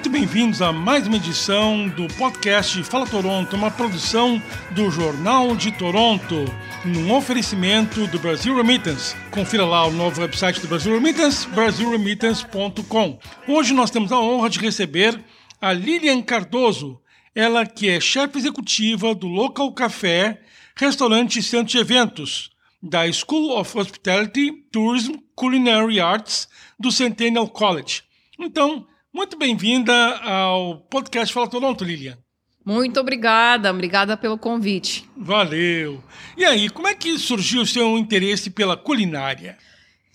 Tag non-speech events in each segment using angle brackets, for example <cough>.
muito bem-vindos a mais uma edição do podcast Fala Toronto, uma produção do Jornal de Toronto, num oferecimento do Brasil Remittance. Confira lá o novo website do Brasil Remittance, brasilremittance.com. Hoje nós temos a honra de receber a Lilian Cardoso, ela que é chefe executiva do Local Café, restaurante e centro de eventos da School of Hospitality, Tourism, Culinary Arts do Centennial College. Então, muito bem-vinda ao podcast Fala Toronto, Lilian. Muito obrigada, obrigada pelo convite. Valeu. E aí, como é que surgiu o seu interesse pela culinária?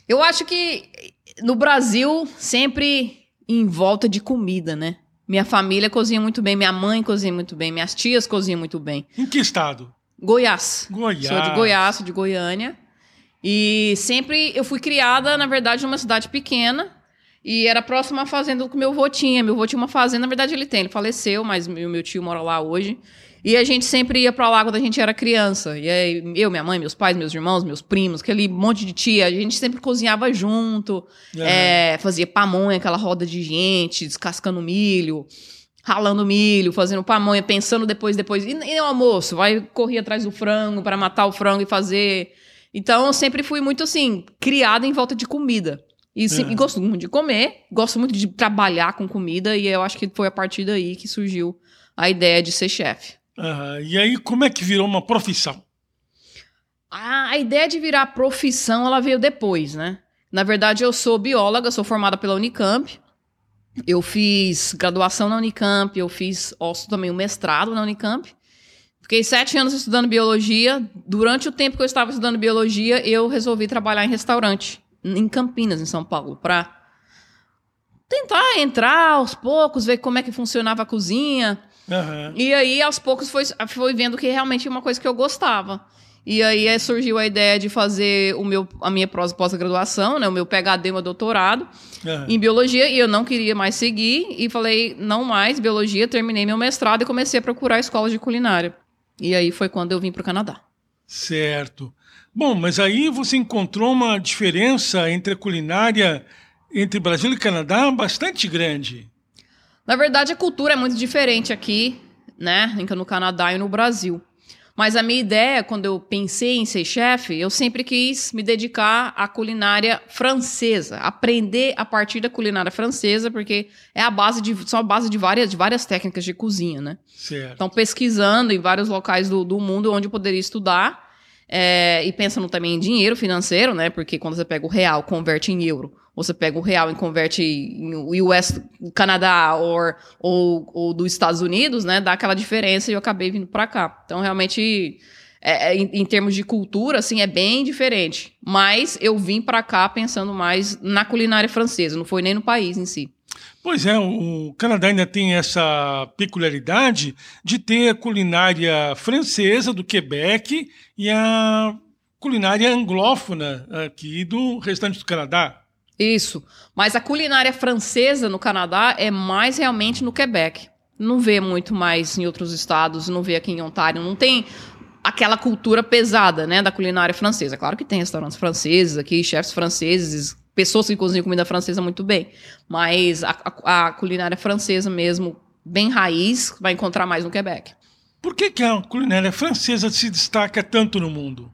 Eu acho que no Brasil, sempre em volta de comida, né? Minha família cozinha muito bem, minha mãe cozinha muito bem, minhas tias cozinham muito bem. Em que estado? Goiás. Goiás. Sou de Goiás, sou de Goiânia. E sempre eu fui criada, na verdade, numa cidade pequena. E era próxima à fazenda que meu avô tinha. Meu avô tinha uma fazenda, na verdade ele tem, ele faleceu, mas meu, meu tio mora lá hoje. E a gente sempre ia para lá quando a gente era criança. E aí, eu, minha mãe, meus pais, meus irmãos, meus primos, aquele monte de tia, a gente sempre cozinhava junto, Uhum. é, fazia pamonha, aquela roda de gente, descascando milho, ralando milho, fazendo pamonha, pensando depois, depois. E, e o almoço? Vai correr atrás do frango para matar o frango e fazer. Então, eu sempre fui muito assim, criada em volta de comida. E, sim, Uhum. e gosto muito de comer, gosto muito de trabalhar com comida, e eu acho que foi a partir daí que surgiu a ideia de ser chefe. Aham. E aí, como é que virou uma profissão? A, a ideia de virar profissão, ela veio depois, né? Na verdade, eu sou bióloga, sou formada pela Unicamp. Eu fiz graduação na Unicamp, eu fiz osso também um mestrado na Unicamp. Fiquei sete anos estudando biologia. Durante o tempo que eu estava estudando biologia, eu resolvi trabalhar em restaurante, em Campinas, em São Paulo, para tentar entrar aos poucos, ver como é que funcionava a cozinha. Aham. E aí, aos poucos, foi, foi vendo que realmente é uma coisa que eu gostava. E aí surgiu a ideia de fazer o meu, a minha pós- pós-graduação, né, o meu PhD, meu doutorado Aham. em biologia, e eu não queria mais seguir, e falei, não mais, biologia, terminei meu mestrado e comecei a procurar escolas de culinária. E aí foi quando eu vim para o Canadá. Certo. Bom, mas aí você encontrou uma diferença entre a culinária entre Brasil e Canadá bastante grande. Na verdade, a cultura é muito diferente aqui, né, no Canadá e no Brasil. Mas a minha ideia, quando eu pensei em ser chefe, eu sempre quis me dedicar à culinária francesa, aprender a partir da culinária francesa, porque é a base de, são a base de várias, de várias técnicas de cozinha, né? Certo. Então, pesquisando em vários locais do, do mundo onde eu poderia estudar, é, e pensando também em dinheiro financeiro, né? Porque quando você pega o real, converte em euro, ou você pega o real e converte em US, Canadá ou, ou, ou dos Estados Unidos, né? Dá aquela diferença e eu acabei vindo para cá. Então, realmente, é, é, em, em termos de cultura, assim, é bem diferente. Mas eu vim para cá pensando mais na culinária francesa, não foi nem no país em si. Pois é, o Canadá ainda tem essa peculiaridade de ter a culinária francesa do Quebec e a culinária anglófona aqui do restante do Canadá. Isso. Mas a culinária francesa no Canadá é mais realmente no Quebec. Não vê muito mais em outros estados, não vê aqui em Ontário. Não tem aquela cultura pesada, né, da culinária francesa. Claro que tem restaurantes franceses aqui, chefes franceses, pessoas que cozinham comida francesa muito bem. Mas a, a- a culinária francesa mesmo, bem raiz, vai encontrar mais no Quebec. Por que, que a culinária francesa se destaca tanto no mundo?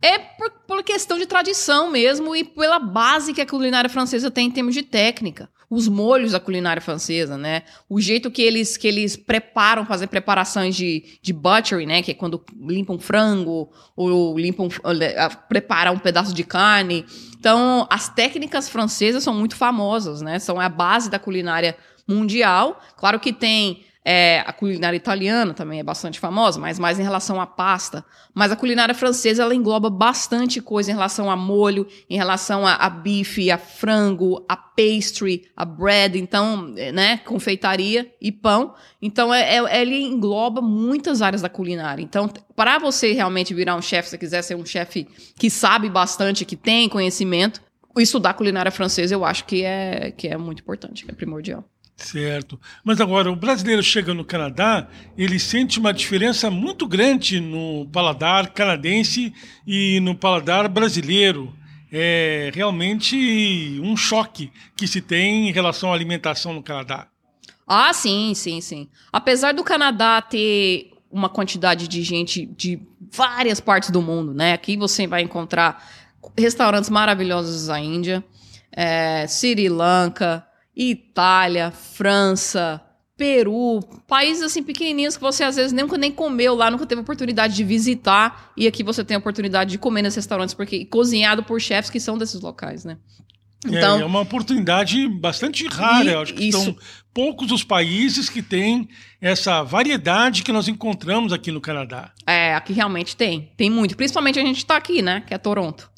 É por, por questão de tradição mesmo e pela base que a culinária francesa tem em termos de técnica. Os molhos da culinária francesa, né? O jeito que eles, que eles preparam, fazer preparações de, de butchery, né? Que é quando limpam frango ou limpam, ah, preparam um pedaço de carne. Então, as técnicas francesas são muito famosas, né? São a base da culinária mundial. Claro que tem é, a culinária italiana também é bastante famosa, mas mais em relação à pasta. Mas a culinária francesa ela engloba bastante coisa em relação a molho, em relação a, a bife, a frango, a pastry, a bread, então, é, né, confeitaria e pão. Então, é, é- ele engloba muitas áreas da culinária. Então, para você realmente virar um chefe, se você quiser ser um chefe que sabe bastante, que tem conhecimento, estudar culinária francesa eu acho que é, que é muito importante, é primordial. Certo. Mas agora, o brasileiro chega no Canadá, ele sente uma diferença muito grande no paladar canadense e no paladar brasileiro. É realmente um choque que se tem em relação à alimentação no Canadá. Ah, sim, sim, sim. Apesar do Canadá ter uma quantidade de gente de várias partes do mundo, né? Aqui você vai encontrar restaurantes maravilhosos da Índia, é, Sri Lanka, Itália, França, Peru, países assim pequenininhos que você às vezes nunca nem comeu lá, nunca teve oportunidade de visitar, e aqui você tem a oportunidade de comer nesses restaurantes porque cozinhado por chefs que são desses locais, né? Então, é, é uma oportunidade bastante rara. E, acho que isso... são poucos os países que têm essa variedade que nós encontramos aqui no Canadá. É, aqui realmente tem. Tem muito. Principalmente a gente está aqui, né? Que é Toronto.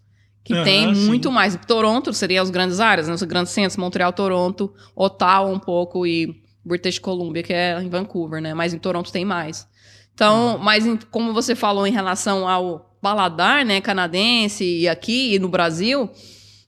Que tem muito sim. mais. Toronto seria as grandes áreas, né? Os grandes centros, Montreal, Toronto, Ottawa um pouco e British Columbia, que é em Vancouver, né? Mas em Toronto tem mais. Então, uhum. mas em, como você falou em relação ao paladar, né, canadense e aqui e no Brasil,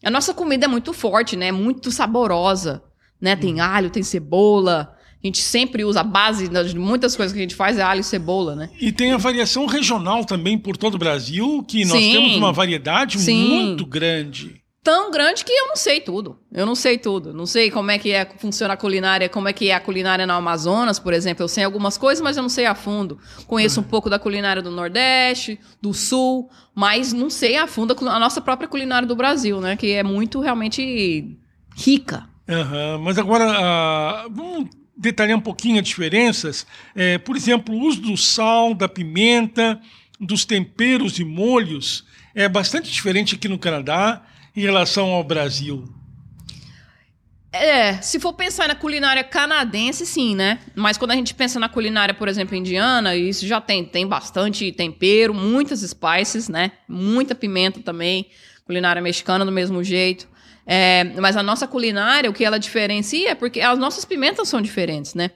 a nossa comida é muito forte, né? Muito saborosa, né? Tem uhum. alho, tem cebola. A gente sempre usa a base de muitas coisas que a gente faz é alho e cebola, né? E tem a variação regional também por todo o Brasil, que nós Sim. temos uma variedade Sim. muito grande tão grande que eu não sei tudo. Eu não sei tudo. Não sei como é que é, funciona a culinária, como é que é a culinária no Amazonas, por exemplo. Eu sei algumas coisas, mas eu não sei a fundo. Conheço um pouco da culinária do Nordeste, do Sul, mas não sei a fundo a nossa própria culinária do Brasil, né? Que é muito realmente rica. Uhum. Mas agora, uh, vamos detalhar um pouquinho as diferenças. É, por exemplo, o uso do sal, da pimenta, dos temperos e molhos é bastante diferente aqui no Canadá em relação ao Brasil? É, se for pensar na culinária canadense, sim, né? Mas quando a gente pensa na culinária, por exemplo, indiana, isso já tem, tem bastante tempero, muitas spices, né? Muita pimenta também. Culinária mexicana do mesmo jeito. É, mas a nossa culinária, o que ela diferencia é porque as nossas pimentas são diferentes, né?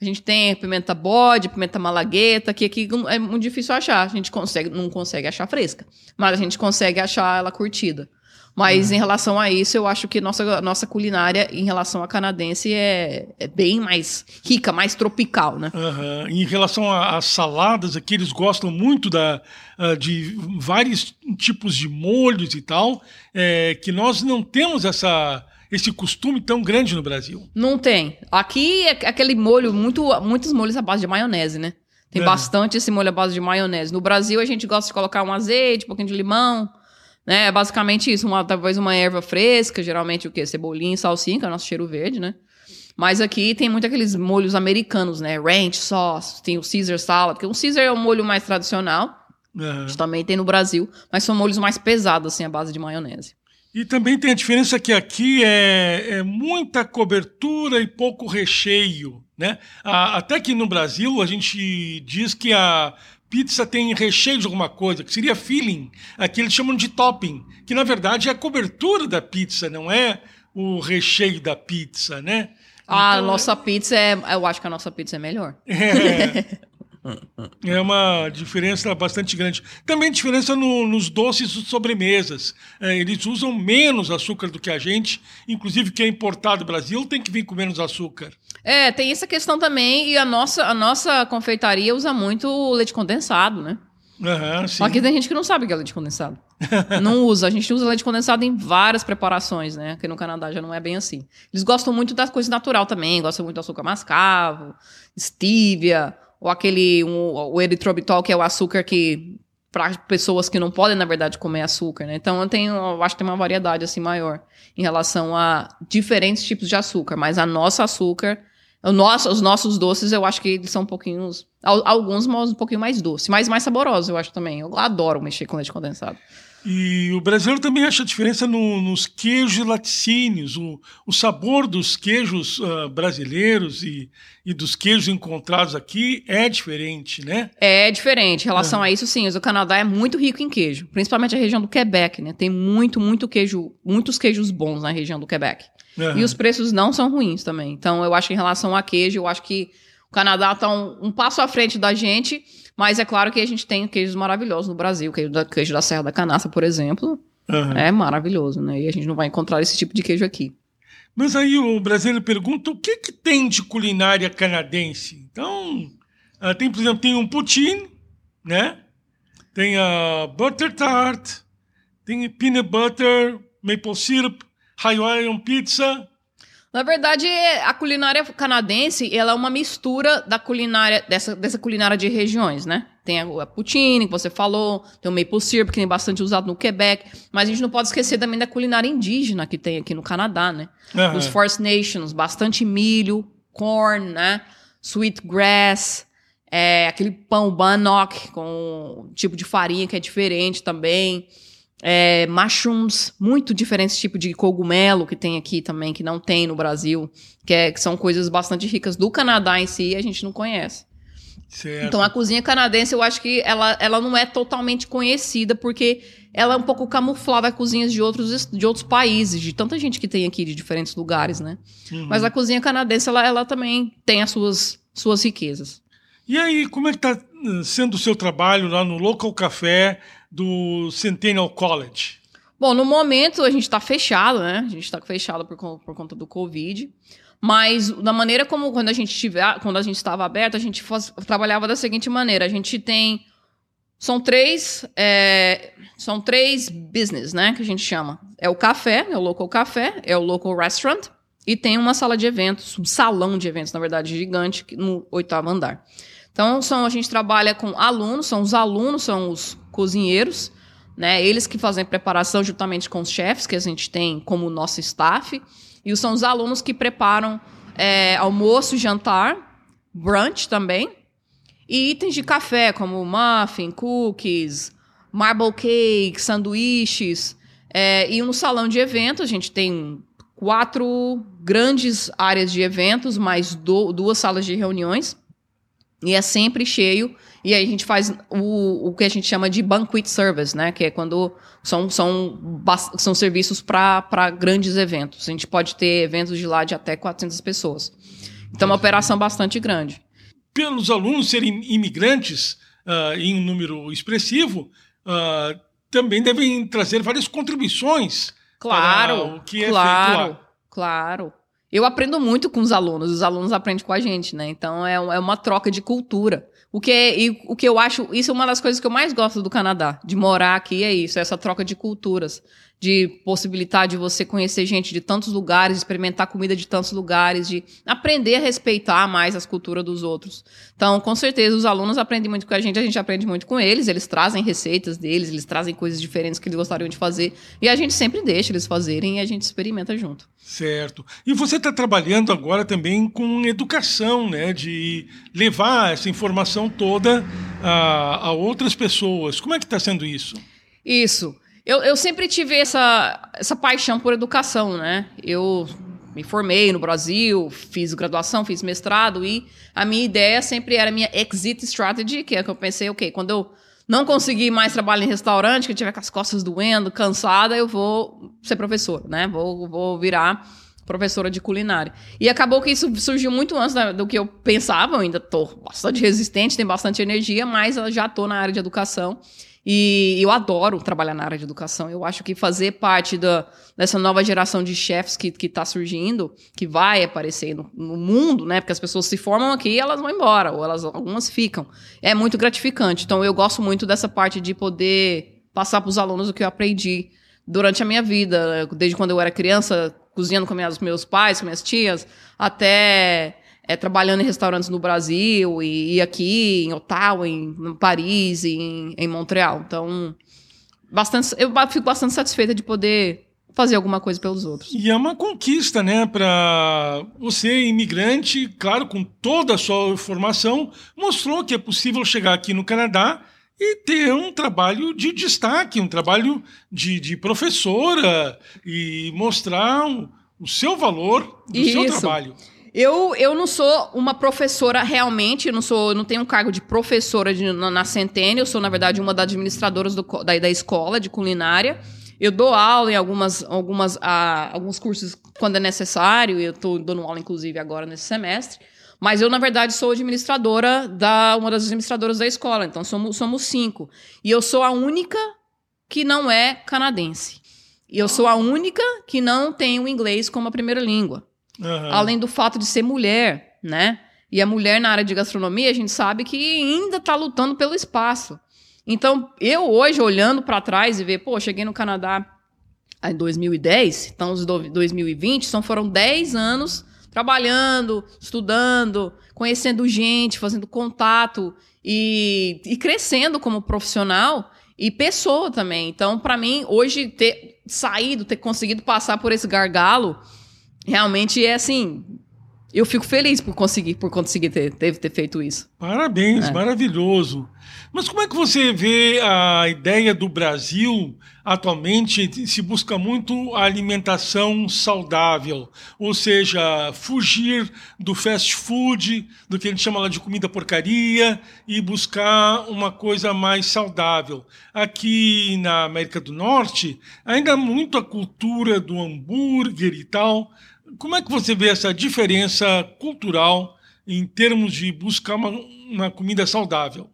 A gente tem pimenta bode, pimenta malagueta, que aqui é muito difícil achar. A gente consegue, não consegue achar fresca, mas a gente consegue achar ela curtida. Mas uhum. em relação a isso, eu acho que nossa, nossa culinária, em relação à canadense, é, é bem mais rica, mais tropical, né? Uhum. Em relação às saladas, aqui eles gostam muito da, uh, de vários tipos de molhos e tal, é, que nós não temos essa esse costume tão grande no Brasil. Não tem. Aqui é aquele molho, muito, muitos molhos à base de maionese, né? Tem é. bastante esse molho à base de maionese. No Brasil, a gente gosta de colocar um azeite, um pouquinho de limão, né? É basicamente isso, uma, talvez uma erva fresca, geralmente o quê? Cebolinha e salsinha, que é o nosso cheiro verde, né? Mas aqui tem muito aqueles molhos americanos, né? Ranch sauce, tem o Caesar salad, que o Caesar é o molho mais tradicional. Uhum. A gente também tem no Brasil, mas são molhos mais pesados, assim, à base de maionese. E também tem a diferença que aqui é, é muita cobertura e pouco recheio, né? até que no Brasil a gente diz que a pizza tem recheio de alguma coisa, que seria filling, aqui eles chamam de topping, que na verdade é a cobertura da pizza, não é o recheio da pizza, né? a então, nossa pizza é. Eu acho que a nossa pizza é melhor. É. <laughs> É uma diferença bastante grande. Também diferença no, nos doces sobremesas. É, eles usam menos açúcar do que a gente. Inclusive, quem é importado do Brasil tem que vir com menos açúcar. É, tem essa questão também. E a nossa, a nossa confeitaria usa muito leite condensado, né? Uhum, Aqui tem gente que não sabe o que é leite condensado. <laughs> não usa. A gente usa leite condensado em várias preparações, né? Aqui no Canadá já não é bem assim. Eles gostam muito das coisas natural também. Gostam muito do açúcar mascavo, stevia ou aquele um, o eritrobitol, que é o açúcar que para pessoas que não podem, na verdade, comer açúcar, né? Então eu tenho, eu acho que tem uma variedade assim maior em relação a diferentes tipos de açúcar, mas a nossa açúcar, o nosso, os nossos doces, eu acho que eles são um pouquinho alguns um pouquinho mais doces, mas mais saborosos, eu acho também. Eu adoro mexer com leite condensado. E o brasileiro também acha diferença no, nos queijos e laticínios. O, o sabor dos queijos uh, brasileiros e, e dos queijos encontrados aqui é diferente, né? É diferente. Em relação é. a isso, sim. O Canadá é muito rico em queijo. Principalmente a região do Quebec, né? Tem muito, muito queijo, muitos queijos bons na região do Quebec. Uhum. E os preços não são ruins também. Então, eu acho que em relação a queijo, eu acho que o Canadá está um, um passo à frente da gente mas é claro que a gente tem queijos maravilhosos no Brasil. Queijo da, queijo da Serra da Canastra, por exemplo, uhum. é maravilhoso, né? E a gente não vai encontrar esse tipo de queijo aqui. Mas aí o brasileiro pergunta o que, que tem de culinária canadense? Então, uh, tem, por exemplo, tem um poutine, né? Tem a butter tart, tem peanut butter, maple syrup, Hawaiian pizza. Na verdade, a culinária canadense, ela é uma mistura da culinária, dessa, dessa culinária de regiões, né? Tem a, poutine, que você falou, tem o maple syrup, que tem bastante usado no Quebec, mas a gente não pode esquecer também da culinária indígena que tem aqui no Canadá, né? Uhum. Os First Nations, bastante milho, corn, né? Sweet grass, é, aquele pão bannock com um tipo de farinha que é diferente também é, mushrooms, muito diferentes tipo de cogumelo que tem aqui também, que não tem no Brasil, que, é, que são coisas bastante ricas do Canadá em si e a gente não conhece. Certo. Então a cozinha canadense eu acho que ela, ela não é totalmente conhecida porque ela é um pouco camuflada a cozinhas de outros, de outros países, de tanta gente que tem aqui de diferentes lugares, né? Uhum. Mas a cozinha canadense ela, ela também tem as suas, suas riquezas. E aí, como é que eh, sendo o seu trabalho lá no Local Café? do Centennial College? Bom, no momento a gente está fechado, né? A gente está fechado por, por conta do Covid. Mas da maneira como quando a gente tiver, quando a gente estava aberto, a gente faz, trabalhava da seguinte maneira: a gente tem são três é, são três business, né? Que a gente chama é o café, é o local café, é o local restaurant e tem uma sala de eventos, um salão de eventos, na verdade, gigante no oitavo andar. Então, são, a gente trabalha com alunos, são os alunos, são os cozinheiros, né? Eles que fazem preparação juntamente com os chefes que a gente tem como nosso staff. E são os alunos que preparam é, almoço, jantar, brunch também. E itens de café, como muffin, cookies, marble cake, sanduíches. É, e no salão de eventos, a gente tem quatro grandes áreas de eventos, mais do, duas salas de reuniões. E é sempre cheio. E aí a gente faz o, o que a gente chama de banquet service, né? Que é quando são, são, são serviços para grandes eventos. A gente pode ter eventos de lá de até 400 pessoas. Então é uma operação bastante grande. Pelos alunos serem imigrantes uh, em um número expressivo, uh, também devem trazer várias contribuições. Claro, o que é claro, feito lá. Claro. Eu aprendo muito com os alunos, os alunos aprendem com a gente, né? Então é, é uma troca de cultura. O que, é, e, o que eu acho, isso é uma das coisas que eu mais gosto do Canadá, de morar aqui, é isso, é essa troca de culturas de possibilitar de você conhecer gente de tantos lugares, experimentar comida de tantos lugares, de aprender a respeitar mais as culturas dos outros. Então, com certeza, os alunos aprendem muito com a gente, a gente aprende muito com eles, eles trazem receitas deles, eles trazem coisas diferentes que eles gostariam de fazer, e a gente sempre deixa eles fazerem e a gente experimenta junto. Certo. E você está trabalhando agora também com educação, né? De levar essa informação toda a, a outras pessoas. Como é que está sendo isso? Isso. Eu, eu sempre tive essa, essa paixão por educação, né? Eu me formei no Brasil, fiz graduação, fiz mestrado e a minha ideia sempre era minha exit strategy, que é que eu pensei, ok, quando eu não conseguir mais trabalho em restaurante, que eu tiver com as costas doendo, cansada, eu vou ser professora, né? Vou, vou virar professora de culinária. E acabou que isso surgiu muito antes do que eu pensava, eu ainda estou bastante resistente, tenho bastante energia, mas eu já estou na área de educação. E eu adoro trabalhar na área de educação. Eu acho que fazer parte da, dessa nova geração de chefs que está surgindo, que vai aparecer no, no, mundo, né? Porque as pessoas se formam aqui e elas vão embora, ou elas algumas ficam. É muito gratificante. Então eu gosto muito dessa parte de poder passar para os alunos o que eu aprendi durante a minha vida, desde quando eu era criança, cozinhando com meus, meus pais, com minhas tias, até é, trabalhando em restaurantes no Brasil e, e aqui em Ottawa, em, em Paris, em, em Montreal. Então, bastante, eu fico bastante satisfeita de poder fazer alguma coisa pelos outros. E é uma conquista, né, para você imigrante, claro, com toda a sua formação, mostrou que é possível chegar aqui no Canadá e ter um trabalho de destaque, um trabalho de, de professora e mostrar o, o seu valor do Isso. seu trabalho. Eu, eu não sou uma professora realmente, eu não sou, não tenho um cargo de professora de, na, na Centênio, eu sou, na verdade, uma das administradoras do, da, da escola de culinária. Eu dou aula em algumas, algumas, ah, alguns cursos quando é necessário, eu estou dando aula, inclusive, agora nesse semestre. Mas eu, na verdade, sou administradora da uma das administradoras da escola, então somos, somos cinco. E eu sou a única que não é canadense. E eu sou a única que não tem o inglês como a primeira língua. Uhum. Além do fato de ser mulher, né? E a mulher na área de gastronomia, a gente sabe que ainda está lutando pelo espaço. Então, eu hoje, olhando para trás e ver, pô, cheguei no Canadá em 2010, estamos em 2020, então foram 10 anos trabalhando, estudando, conhecendo gente, fazendo contato e, e crescendo como profissional e pessoa também. Então, para mim, hoje, ter saído, ter conseguido passar por esse gargalo, realmente é assim. Eu fico feliz por conseguir, por conseguir ter, ter, ter feito isso. Parabéns, é. maravilhoso. Mas como é que você vê a ideia do Brasil atualmente se busca muito a alimentação saudável, ou seja, fugir do fast food, do que a gente chama lá de comida porcaria e buscar uma coisa mais saudável. Aqui na América do Norte, ainda há muito a cultura do hambúrguer e tal. Como é que você vê essa diferença cultural em termos de buscar uma, uma comida saudável?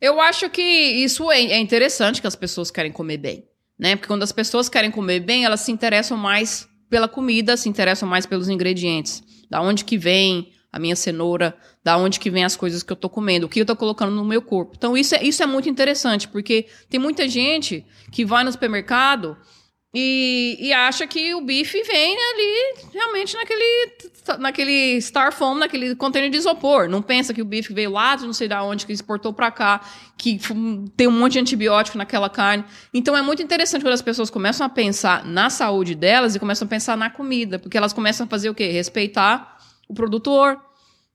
Eu acho que isso é, é interessante que as pessoas querem comer bem, né? Porque quando as pessoas querem comer bem, elas se interessam mais pela comida, se interessam mais pelos ingredientes. Da onde que vem a minha cenoura, da onde que vem as coisas que eu tô comendo, o que eu tô colocando no meu corpo. Então isso é, isso é muito interessante, porque tem muita gente que vai no supermercado e, e, acha que o bife vem ali realmente naquele, naquele styrofoam, naquele container de isopor. Não pensa que o bife veio lá de não sei de onde, que exportou para cá, que tem um monte de antibiótico naquela carne. Então é muito interessante quando as pessoas começam a pensar na saúde delas e começam a pensar na comida, porque elas começam a fazer o quê? Respeitar o produtor,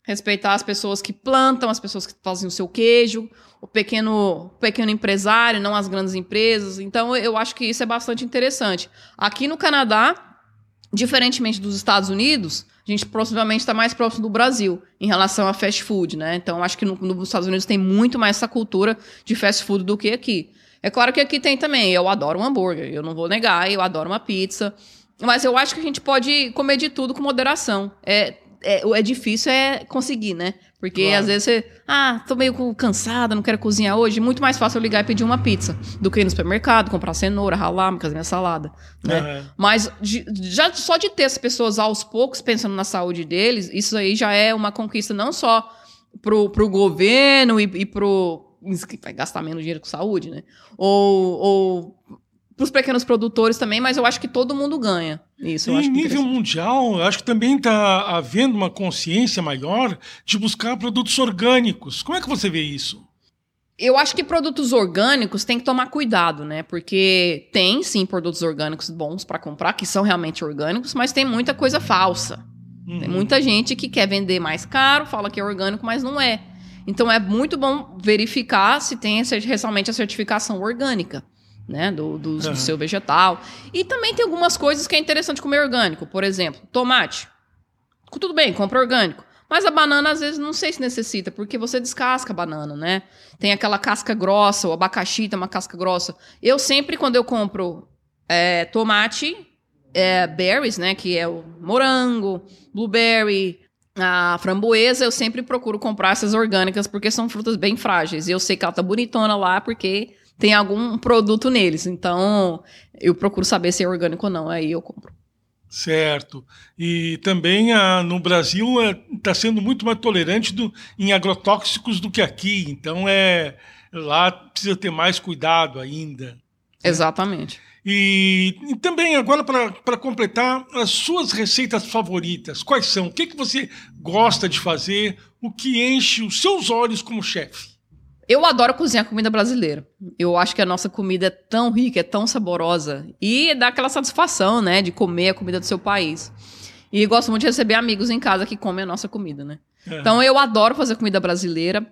respeitar as pessoas que plantam, as pessoas que fazem o seu queijo, o pequeno, pequeno empresário, não as grandes empresas. Então, eu acho que isso é bastante interessante. Aqui no Canadá, diferentemente dos Estados Unidos, a gente possivelmente está mais próximo do Brasil em relação a fast food, né? Então, acho que no, nos Estados Unidos tem muito mais essa cultura de fast food do que aqui. É claro que aqui tem também. Eu adoro um hambúrguer, eu não vou negar, eu adoro uma pizza. Mas eu acho que a gente pode comer de tudo com moderação. É, é, é difícil é conseguir, né? Porque claro. às vezes você, ah, tô meio cansada, não quero cozinhar hoje. Muito mais fácil eu ligar e pedir uma pizza do que ir no supermercado, comprar cenoura, ralar, fazer minha salada. Né? Uhum. Mas de, já só de ter as pessoas aos poucos pensando na saúde deles, isso aí já é uma conquista não só pro, pro governo e, e pro. Vai gastar menos dinheiro com saúde, né? Ou, ou para os pequenos produtores também, mas eu acho que todo mundo ganha. Isso, em nível mundial, acho que também está havendo uma consciência maior de buscar produtos orgânicos. Como é que você vê isso? Eu acho que produtos orgânicos tem que tomar cuidado, né? Porque tem sim produtos orgânicos bons para comprar, que são realmente orgânicos, mas tem muita coisa falsa. Uhum. Tem muita gente que quer vender mais caro, fala que é orgânico, mas não é. Então é muito bom verificar se tem realmente a certificação orgânica né, do, do, uhum. do, seu vegetal. E também tem algumas coisas que é interessante comer orgânico. Por exemplo, tomate. Tudo bem, compra orgânico. Mas a banana, às vezes, não sei se necessita, porque você descasca a banana, né? Tem aquela casca grossa, o abacaxi tem uma casca grossa. Eu sempre, quando eu compro é, tomate, é, berries, né? Que é o morango, blueberry, a framboesa, eu sempre procuro comprar essas orgânicas, porque são frutas bem frágeis. E eu sei que ela tá bonitona lá, porque tem algum produto neles. Então, eu procuro saber se é orgânico ou não, aí eu compro. Certo. E também a, no Brasil está é, sendo muito mais tolerante do, em agrotóxicos do que aqui. Então, é lá precisa ter mais cuidado ainda. Né? Exatamente. E, e, também, agora, para completar, as suas receitas favoritas, quais são? O que, que você gosta de fazer? O que enche os seus olhos como chefe? Eu adoro cozinhar comida brasileira. Eu acho que a nossa comida é tão rica, é tão saborosa. E dá aquela satisfação, né, de comer a comida do seu país. E gosto muito de receber amigos em casa que comem a nossa comida, né? É. Então eu adoro fazer comida brasileira.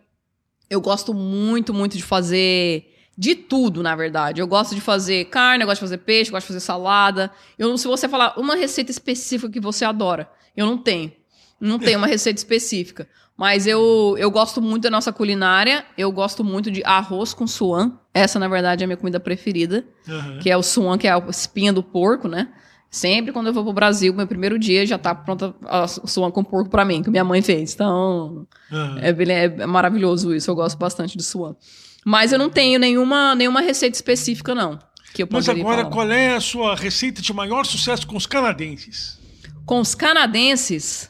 Eu gosto muito, muito de fazer de tudo, na verdade. Eu gosto de fazer carne, eu gosto de fazer peixe, eu gosto de fazer salada. Eu, se você falar uma receita específica que você adora, eu não tenho. Não tenho uma receita específica. Mas eu, eu gosto muito da nossa culinária. Eu gosto muito de arroz com suan. Essa, na verdade, é a minha comida preferida. Uhum. Que é o suan, que é a espinha do porco, né? Sempre quando eu vou pro Brasil, meu primeiro dia já tá pronta a suan com porco para mim, que minha mãe fez. Então, uhum. é, é, maravilhoso isso. Eu gosto bastante de suan. Mas eu não tenho nenhuma, nenhuma receita específica, não. Que eu Mas agora, falar. qual é a sua receita de maior sucesso com os canadenses? Com os canadenses,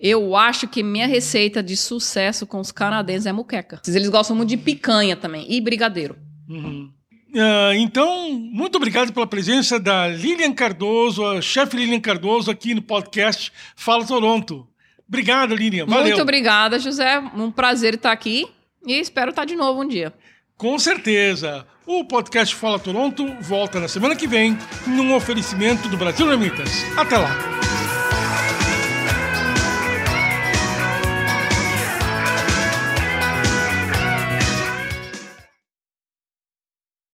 eu acho que minha receita de sucesso com os canadenses é muqueca. Eles gostam muito de picanha também e brigadeiro. Uhum. Uh, então, muito obrigado pela presença da Lilian Cardoso, a chefe Lilian Cardoso, aqui no podcast Fala Toronto. Obrigado, Lilian. Valeu. Muito obrigada, José. Um prazer estar aqui e espero estar de novo um dia. Com certeza. O podcast Fala Toronto volta na semana que vem num oferecimento do Brasil Remitas. Até lá.